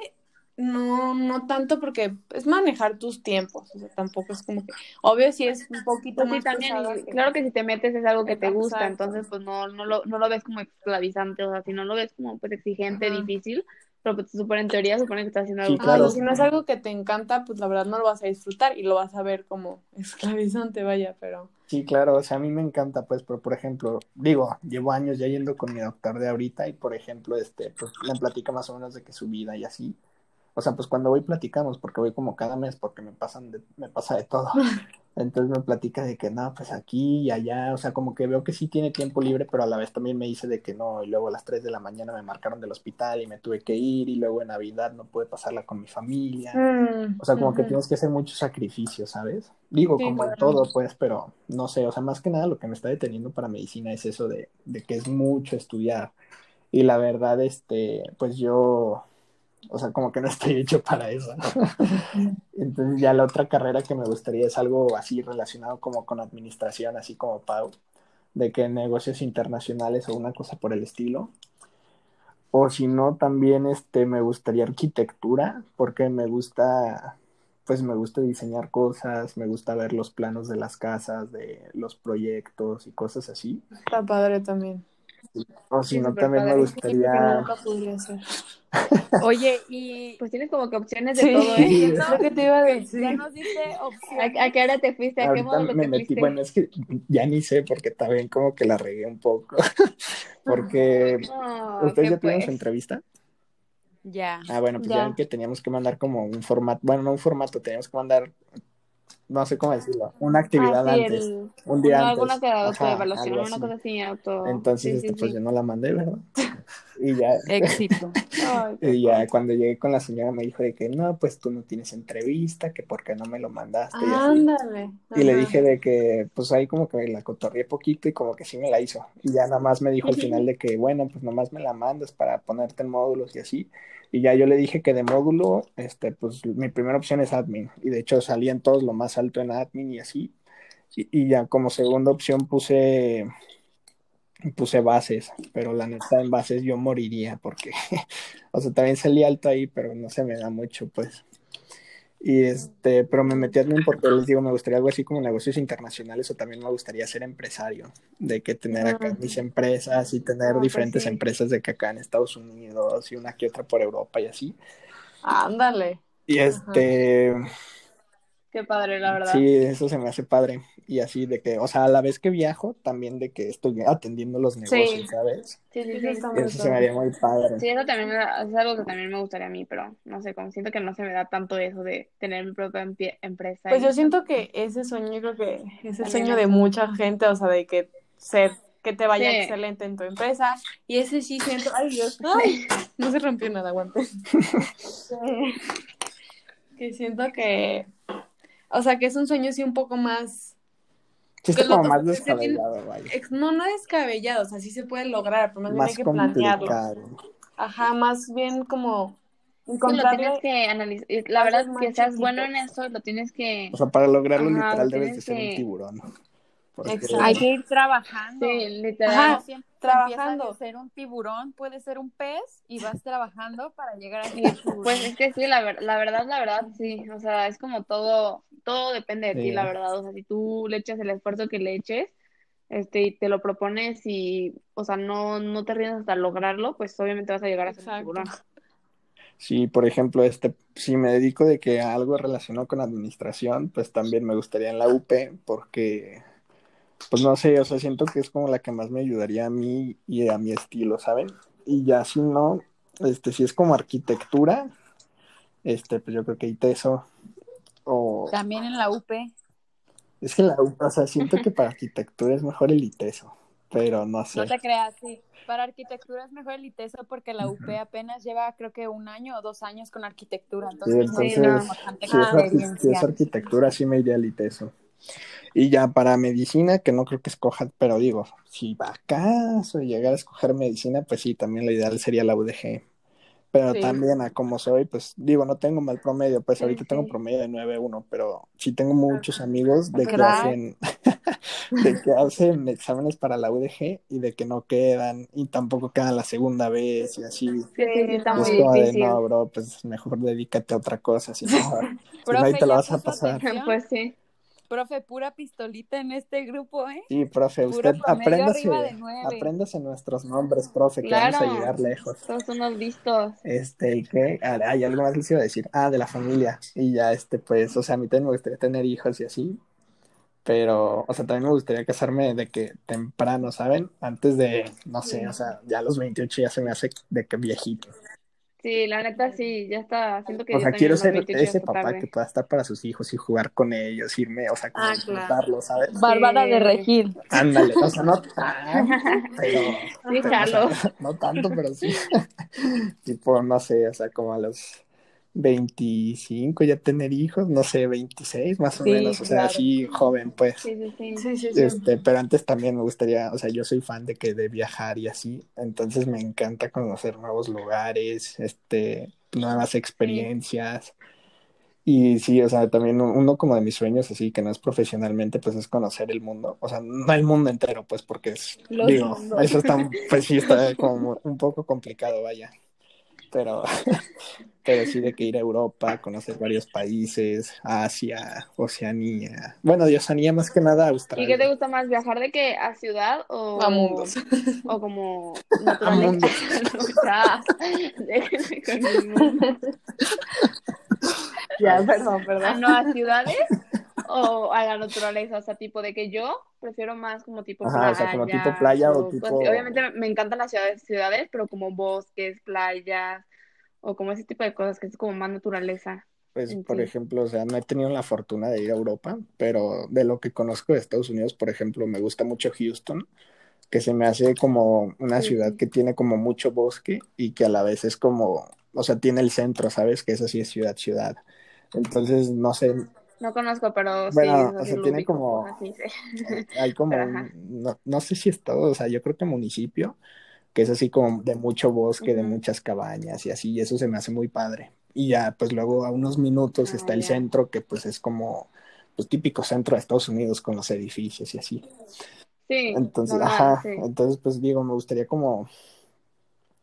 no, no tanto porque es manejar tus tiempos. O sea, tampoco es como que. Obvio, sí es un poquito
Pues sí,
más
también,
pesada
y
que-
claro que si te metes es algo que te
Exacto.
gusta, entonces pues no, no lo, no lo ves como esclavizante, o sea, si no lo ves como pues exigente,
Ajá.
difícil, pero pues supone en teoría, se supone que estás haciendo
Sí,
algo
claro.
y si no es algo que te encanta, pues la verdad no lo vas a disfrutar y lo vas a ver como esclavizante, vaya, pero.
Sí, claro, o sea, a mí me encanta, pues, pero por ejemplo, digo, llevo años ya yendo con mi doctor de ahorita y, por ejemplo, este, pues, me platica más o menos de que su vida y así. O sea, pues cuando voy platicamos, porque voy como cada mes, porque me pasan de, me pasa de todo. Entonces me platica de que no, pues aquí y allá, o sea, como que veo que sí tiene tiempo libre, pero a la vez también me dice de que no, y luego a las 3 de la mañana me marcaron del hospital y me tuve que ir, y luego en Navidad no pude pasarla con mi familia. O sea, como que
Ujú.
tienes que hacer muchos sacrificios, ¿sabes? Digo,
Sí,
como en
claro.
todo, pues, pero no sé, o sea, más que nada lo que me está deteniendo para medicina es eso de, de que es mucho estudiar. Y la verdad, este, pues yo, o sea, como que no estoy hecho para eso. Entonces ya la otra carrera que me gustaría es algo así relacionado como con administración, así como Pau, de que negocios internacionales o una cosa por el estilo. O si no, también este, me gustaría arquitectura, porque me gusta, pues me gusta diseñar cosas, me gusta ver los planos de las casas, de los proyectos y cosas así.
Está padre también.
O si no, también me
padre.
Gustaría...
nunca podría ser.
Oye, y
Pues tienes como que opciones de
Sí,
todo, ¿eh?
es lo que te iba a
ya
decir.
nos diste
¿A,
opciones.
a qué hora te fuiste? ¿A qué
Ahorita
módulo
me
te
metí,
fuiste?
bueno, es que ya ni sé porque también como que la regué un poco. Porque
No,
ustedes
¿qué
ya tuvieron su
pues?
entrevista.
Ya.
Ah, bueno, pues ya
Ya.
ven que teníamos que mandar como un formato, bueno, no un formato, teníamos que mandar no sé cómo decirlo, una actividad
Ah, sí,
antes,
el-
un día
una-
antes.
alguna que era
Ajá,
autoevaluación,
algo
una cosa así, auto...
Entonces,
sí,
este,
sí,
pues
sí.
yo no la mandé, ¿verdad? Y ya,
Éxito.
Y ya cuando llegué con la señora me dijo de que no, pues tú no tienes entrevista, que por qué no me lo mandaste y así.
Ándale.
Y le dije de que, pues ahí como que la cotorreé poquito y como que sí me la hizo. Y ya nada más me dijo al final de que, bueno, pues nomás me la mandas para ponerte en módulos y así. Y ya yo le dije que de módulo, este, pues mi primera opción es admin. Y de hecho salí en todos lo más alto en admin y así. Y, y ya como segunda opción puse, puse bases, pero la neta en bases yo moriría porque, o sea, también salí alto ahí, pero no se me da mucho, pues. Y este, pero me metí a admin porque les digo, me gustaría algo así como negocios internacionales o también me gustaría ser empresario, de que tener acá mis empresas y tener
Ah, pues
diferentes
sí.
empresas de que acá en Estados Unidos y una que otra por Europa y así.
Ándale.
Y este,
Qué padre, la verdad.
sí, eso se me hace padre. Y así de que, o sea, a la vez que viajo, también de que estoy atendiendo los negocios,
Sí.
¿sabes?
Sí, sí, sí.
Eso se me haría muy padre.
Sí, eso también me da- es algo que también me gustaría a mí, pero no sé, como siento que no se me da tanto eso de tener mi propia empresa.
Pues
y-
yo siento que ese sueño, yo creo que es el sueño de mucha gente, o sea, de que ser, que te vaya
Sí.
excelente en tu empresa. Y ese sí siento, ay Dios, ay, no se rompió nada, aguante. que siento que, o sea, que es un sueño sí un poco más,
Sí, está como más
se tiene-
descabellado, vaya.
no, no descabellado, o sea, sí se puede lograr, pero más bien
Más
hay que planearlo.
complicado.
Ajá, más bien como
Sí, lo tienes
encontrarle,
que analizar. La verdad,
más
que seas bueno en eso, lo tienes que...
O sea, para lograrlo
Ajá,
literal
lo
debes de ser un
que-
tiburón. Porque-.
Hay que ir trabajando.
Sí, literal.
Ajá.
No siempre se
trabajando.
ser un tiburón, puede ser un pez y vas trabajando para llegar a ser tiburón.
Pues es que sí, la, ver- la verdad, la verdad, sí. O sea, es como todo, todo depende de ti, la verdad. O sea, si tú le echas el esfuerzo que le eches, este, y te lo propones y, o sea, no, no te rindes hasta lograrlo, pues obviamente vas a llegar a ser tiburón.
Sí, por ejemplo, este, si me dedico de que a algo relacionado con administración, pues también me gustaría en la UP, porque, pues no sé, o sea, siento que es como la que más me ayudaría a mí y a mi estilo, ¿saben? Y ya si no, este, si es como arquitectura, este, pues yo creo que ITESO, o
También en la UP.
es que la UP, o sea, siento que para arquitectura es mejor el ITESO, pero no sé.
No te creas, sí. Para arquitectura es mejor el ITESO porque la UP apenas lleva creo que un año o dos años con arquitectura.
Sí,
Entonces, no
entonces,
no.
si es, si es arquitectura, sí me iría al ITESO. Y ya para medicina, que no creo que escoja, pero digo, si va acaso llegar a escoger medicina, pues sí, también lo ideal sería la UDG. Pero
Sí.
también a como soy, pues digo, no tengo mal promedio, pues
Sí,
ahorita tengo promedio de 9.1, pero sí tengo muchos amigos de que hacen, de que hacen exámenes para la UDG y de que no quedan, y tampoco quedan la segunda vez y así.
Sí, está muy
es como de,
difícil.
no, bro, pues mejor dedícate a otra cosa, si no, si no ahí te
¿ya
vas a pasar.
atención?
Pues sí.
Profe, pura pistolita en este grupo, ¿eh?
Sí, profe,
Puro
usted apréndase, apréndase nuestros nombres, profe, que vamos a llegar lejos.
Todos unos listos.
Este, ¿y qué? Ah, Hay algo más les iba a decir. Ah, de la familia. Y ya, este, pues, o sea, a mí también me gustaría tener hijos y así. Pero, o sea, también me gustaría casarme de que temprano, ¿saben? Antes de, no sé, o sea, ya a los 28 ya se me hace de que viejito.
Sí, la neta sí, ya está. Siento que
O
yo
sea, quiero ser
28 ya
ese papá
tarde.
que pueda estar para sus hijos y jugar con ellos, irme, o sea, como
Ah, claro.
disfrutarlo, ¿sabes?
Bárbara
Sí.
de Regil.
Ándale, o sea, no tanto, pero...
Sí,
pero, o
jalo.
sea, no tanto, pero sí. tipo, no sé, o sea, como a los 25 ya tener hijos, no sé, 26 más o
Sí,
menos, o sea,
claro.
así joven, pues.
Sí, sí, sí.
Sí, sí, sí.
Este, pero antes también me gustaría, o sea, yo soy fan de que de viajar y así, entonces me encanta conocer nuevos lugares, este, nuevas experiencias. Y sí, o sea, también uno como de mis sueños, así que no es profesionalmente, pues es conocer el mundo, o sea, no el mundo entero, pues porque es,
Los
digo,
mundos.
eso está, pues sí, está como un poco complicado, vaya, pero, pero sí de que ir a Europa, conocer varios países, Asia, Oceanía, bueno, de Oceanía más que nada
¿Y
Australia.
qué te gusta más, viajar de que a ciudad o,
A mundos.
o como
A mundos.
naturaleza? Déjenme con el mundo.
Ya, perdón,
Ah,
perdón.
no, a ciudades o a la naturaleza, o sea, tipo de que yo prefiero más como tipo
Ajá,
playa.
o sea, como tipo playa o tipo-
cosas así. Obviamente me encantan las ciudades, ciudades, pero como bosques, playas o como ese tipo de cosas que es como más naturaleza.
pues, por ejemplo, o sea, no he tenido la fortuna de ir a Europa, pero de lo que conozco de Estados Unidos, por ejemplo, me gusta mucho Houston, que se me hace como una ciudad que tiene como mucho bosque y que a la vez es como, o sea, tiene el centro, ¿sabes? Que eso sí es ciudad, ciudad. Entonces, no sé.
No conozco, pero
bueno, o sea, tiene como, hay como, no, no sé si es todo, o sea, yo creo que municipio, que es así como de mucho bosque, de muchas cabañas y así, y eso se me hace muy padre. Y ya, pues luego a unos minutos está el ah, centro, que pues es como, pues típico centro de Estados Unidos con los edificios y así.
Sí.
Entonces, ajá, entonces pues digo, me gustaría como,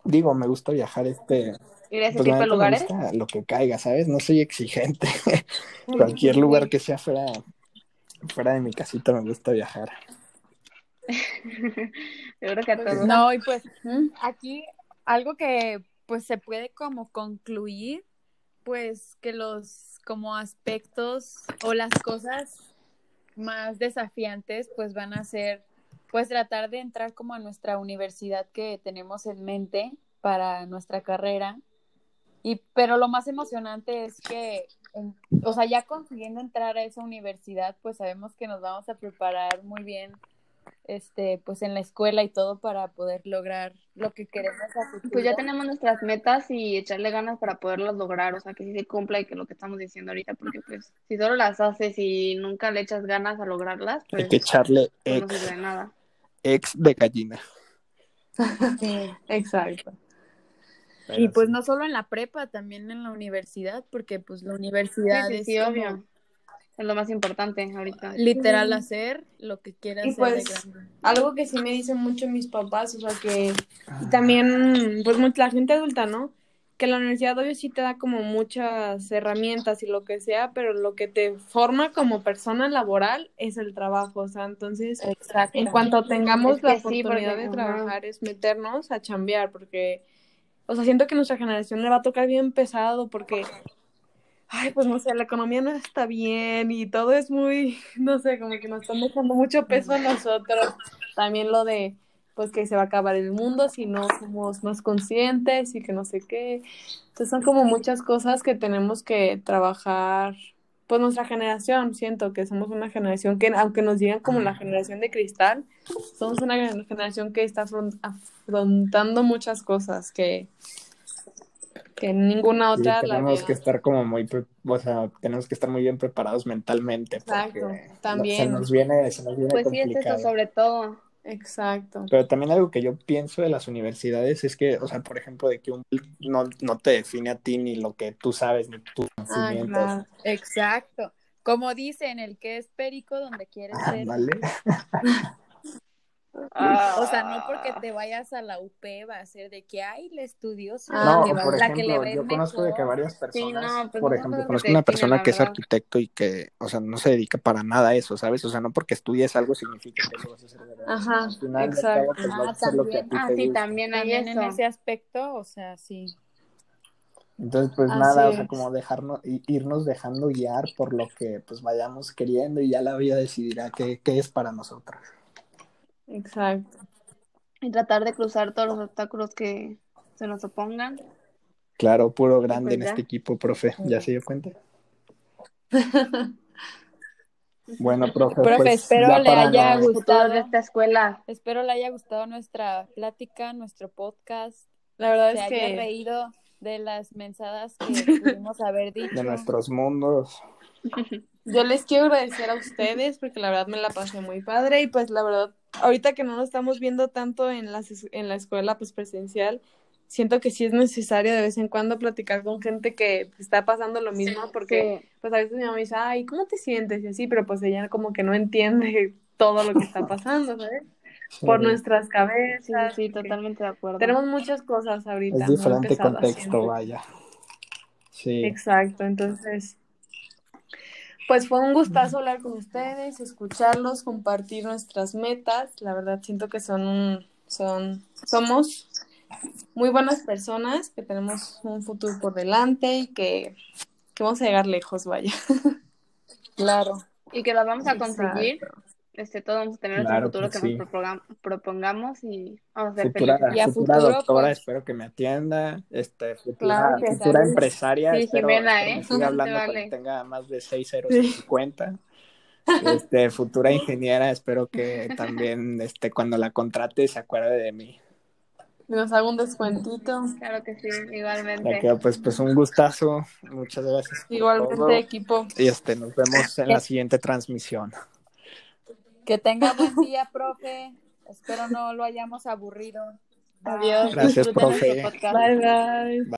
digo, me gusta viajar este...
¿Ir a ese pues, tipo de lugares?
lo que caiga, ¿sabes? No soy exigente. Cualquier lugar que sea fuera, fuera de mi casita me gusta viajar.
Seguro que a pues, todos.
No, y pues aquí algo que pues se puede como concluir, pues que los como aspectos o las cosas más desafiantes pues van a ser pues tratar de entrar como a nuestra universidad que tenemos en mente para nuestra carrera. Y pero lo más emocionante es que o sea, ya consiguiendo entrar a esa universidad, pues sabemos que nos vamos a preparar muy bien este, pues en la escuela y todo para poder lograr lo que queremos.
Pues ya tenemos nuestras metas y echarle ganas para poderlas lograr, o sea, que sí se cumpla y que lo que estamos diciendo ahorita, porque pues si solo las haces y nunca le echas ganas a lograrlas, pues
hay que echarle
ex, no sirve de nada.
Ex de gallina.
sí, exacto.
Y pues no solo en la prepa, también en la universidad, porque pues la universidad es
obvio es lo más importante ahorita.
Literal, hacer lo que quieras.
Y pues, algo que sí me dicen mucho mis papás, o sea, que y también, pues, la gente adulta, ¿no? Que la universidad hoy sí te da como muchas herramientas y lo que sea, pero lo que te forma como persona laboral es el trabajo, o sea, entonces, en cuanto tengamos la oportunidad de trabajar, es meternos a chambear, porque, o sea, siento que nuestra generación le va a tocar bien pesado, porque ay, pues no sé, la economía no está bien y todo es muy, no sé, como que nos están dejando mucho peso a nosotros. También lo de, pues que se va a acabar el mundo si no somos más conscientes y que no sé qué. Entonces son como muchas cosas que tenemos que trabajar, pues nuestra generación, siento que somos una generación que, aunque nos digan como la generación de cristal, somos una generación que está afrontando muchas cosas que que ninguna otra.
tenemos que estar como muy, o sea, tenemos que estar muy bien preparados mentalmente.
Exacto, también.
Se nos viene, se nos viene
Pues sí, es eso sobre todo.
Exacto.
Pero también algo que yo pienso de las universidades es que, o sea, por ejemplo, de que un no, no te define a ti ni lo que tú sabes, ni tus ah, conocimientos.
Exacto. Como dicen, el que es perico donde quieres
ser. Vale.
o sea, no porque te vayas a la UP va a ser de que hay el estudioso,
no, que por ejemplo, que le yo conozco de que varias personas, pues por ejemplo, conozco una persona que es arquitecto y que, o sea, no se dedica para nada a eso, ¿sabes? O sea, no porque estudies algo significa que eso vas a hacer verdad.
Ajá, Al final, exacto.
Pues, ah, también, ah, sí, también hay eso. en ese aspecto, o sea, sí.
Entonces, pues nada, o sea, como dejarnos, irnos dejando guiar por lo que pues vayamos queriendo y ya la vida decidirá qué, qué es para nosotros.
Exacto.
Y tratar de cruzar todos los obstáculos que se nos opongan.
Claro, puro grande en pues este equipo, profe. ¿Ya se dio cuenta? bueno, profe.
Profe,
pues,
espero le haya gustado
esta escuela.
Espero le haya gustado nuestra plática, nuestro podcast.
La verdad
es
que
haya reído de las mensadas que pudimos haber dicho.
De nuestros mundos.
Yo les quiero agradecer a ustedes porque la verdad me la pasé muy padre y pues la verdad ahorita que no nos estamos viendo tanto en, las, en la escuela pues presencial, siento que sí es necesario de vez en cuando platicar con gente que está pasando lo mismo, porque pues a veces mi mamá dice, ay, ¿cómo te sientes? Y así, pero pues ella como que no entiende todo lo que está pasando, ¿sabes? Por nuestras cabezas.
Sí, totalmente de acuerdo.
Tenemos muchas cosas ahorita.
Es diferente contexto, vaya. Sí.
Exacto, entonces pues fue un gustazo hablar con ustedes, escucharlos, compartir nuestras metas. La verdad siento que son, son, somos muy buenas personas, que tenemos un futuro por delante y que, vamos a llegar lejos, vaya.
Claro.
Y que las vamos a conseguir este, todos vamos a tener
Claro
nuestro futuro
que
que
sí.
nos proponga- propongamos y vamos a ser
Futura,
felices.
Y a
futura
futuro,
doctora,
pues-
espero que me atienda. Este, futura,
Claro que
futura empresaria,
Sí,
espero,
Jimena,
espero
¿eh?
me siga hablando
vale.
cuando tenga más de seis ceros en su cuenta. Este, futura ingeniera, espero que también, este, cuando la contrate se acuerde de mí.
Nos haga un descuentito.
Claro que sí,
Ya
igualmente.
que, pues, pues un gustazo. Muchas gracias. por todo.
Igualmente, equipo.
Y este, nos vemos en la siguiente transmisión.
Que tenga buen día, profe. Espero no lo hayamos aburrido.
Adiós.
Gracias, profe.
podcast.
Bye, bye.